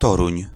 toruń.